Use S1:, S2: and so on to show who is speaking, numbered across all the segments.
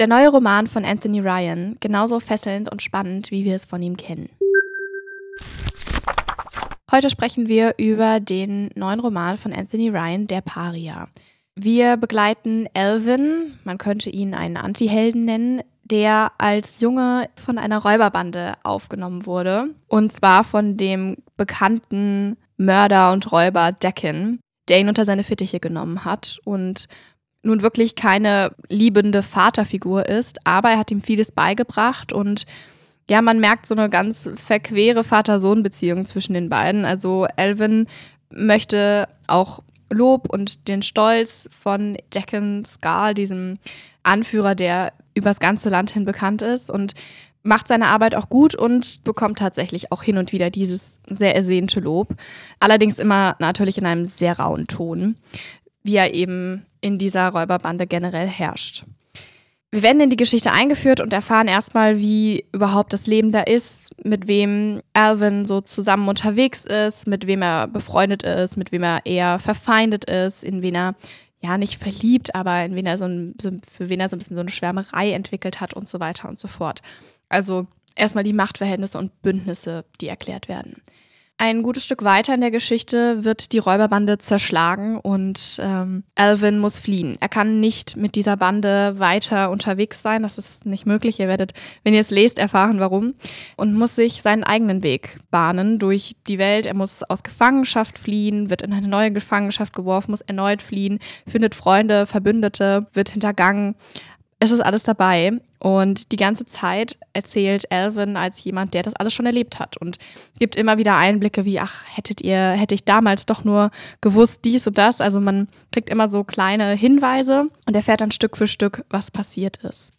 S1: Der neue Roman von Anthony Ryan, genauso fesselnd und spannend, wie wir es von ihm kennen. Heute sprechen wir über den neuen Roman von Anthony Ryan, Der Paria. Wir begleiten Alvin, man könnte ihn einen Antihelden nennen, der als Junge von einer Räuberbande aufgenommen wurde. Und zwar von dem bekannten Mörder und Räuber Decken, der ihn unter seine Fittiche genommen hat und nun wirklich keine liebende Vaterfigur ist, aber er hat ihm vieles beigebracht und ja, man merkt so eine ganz verquere Vater-Sohn-Beziehung zwischen den beiden. Also Elvin möchte auch Lob und den Stolz von Decken Scar, diesem Anführer, der übers ganze Land hin bekannt ist und macht seine Arbeit auch gut und bekommt tatsächlich auch hin und wieder dieses sehr ersehnte Lob. Allerdings immer natürlich in einem sehr rauen Ton, wie er eben in dieser Räuberbande generell herrscht. Wir werden in die Geschichte eingeführt und erfahren erstmal, wie überhaupt das Leben da ist, mit wem Alvin so zusammen unterwegs ist, mit wem er befreundet ist, mit wem er eher verfeindet ist, in wen er ja nicht verliebt, aber in wen er so, ein, für wen er so ein bisschen so eine Schwärmerei entwickelt hat und so weiter und so fort. Also erstmal die Machtverhältnisse und Bündnisse, die erklärt werden. Ein gutes Stück weiter in der Geschichte wird die Räuberbande zerschlagen und ähm, Alvin muss fliehen. Er kann nicht mit dieser Bande weiter unterwegs sein. Das ist nicht möglich. Ihr werdet, wenn ihr es lest, erfahren, warum. Und muss sich seinen eigenen Weg bahnen durch die Welt. Er muss aus Gefangenschaft fliehen, wird in eine neue Gefangenschaft geworfen, muss erneut fliehen, findet Freunde, Verbündete, wird hintergangen es ist alles dabei. Und die ganze Zeit erzählt Alvin als jemand, der das alles schon erlebt hat und gibt immer wieder Einblicke wie, ach, hättet ihr, hätte ich damals doch nur gewusst dies und das. Also man kriegt immer so kleine Hinweise und erfährt dann Stück für Stück, was passiert ist.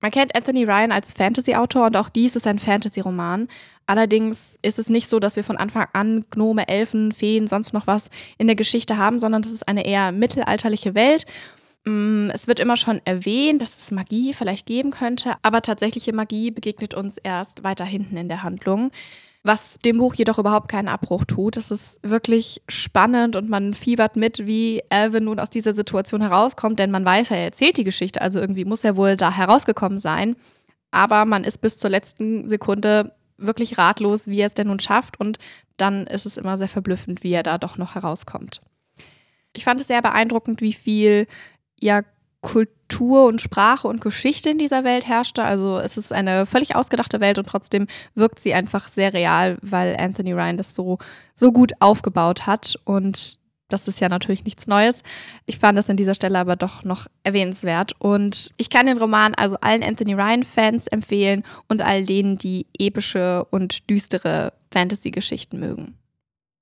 S1: Man kennt Anthony Ryan als Fantasy-Autor und auch dies ist ein Fantasy-Roman. Allerdings ist es nicht so, dass wir von Anfang an Gnome, Elfen, Feen, sonst noch was in der Geschichte haben, sondern das ist eine eher mittelalterliche Welt es wird immer schon erwähnt, dass es Magie vielleicht geben könnte, aber tatsächliche Magie begegnet uns erst weiter hinten in der Handlung. Was dem Buch jedoch überhaupt keinen Abbruch tut. Es ist wirklich spannend und man fiebert mit, wie Alvin nun aus dieser Situation herauskommt, denn man weiß, er erzählt die Geschichte, also irgendwie muss er wohl da herausgekommen sein. Aber man ist bis zur letzten Sekunde wirklich ratlos, wie er es denn nun schafft und dann ist es immer sehr verblüffend, wie er da doch noch herauskommt. Ich fand es sehr beeindruckend, wie viel ja Kultur und Sprache und Geschichte in dieser Welt herrschte. Also es ist eine völlig ausgedachte Welt und trotzdem wirkt sie einfach sehr real, weil Anthony Ryan das so, so gut aufgebaut hat. Und das ist ja natürlich nichts Neues. Ich fand das an dieser Stelle aber doch noch erwähnenswert. Und ich kann den Roman also allen Anthony Ryan-Fans empfehlen und all denen, die epische und düstere Fantasy-Geschichten mögen.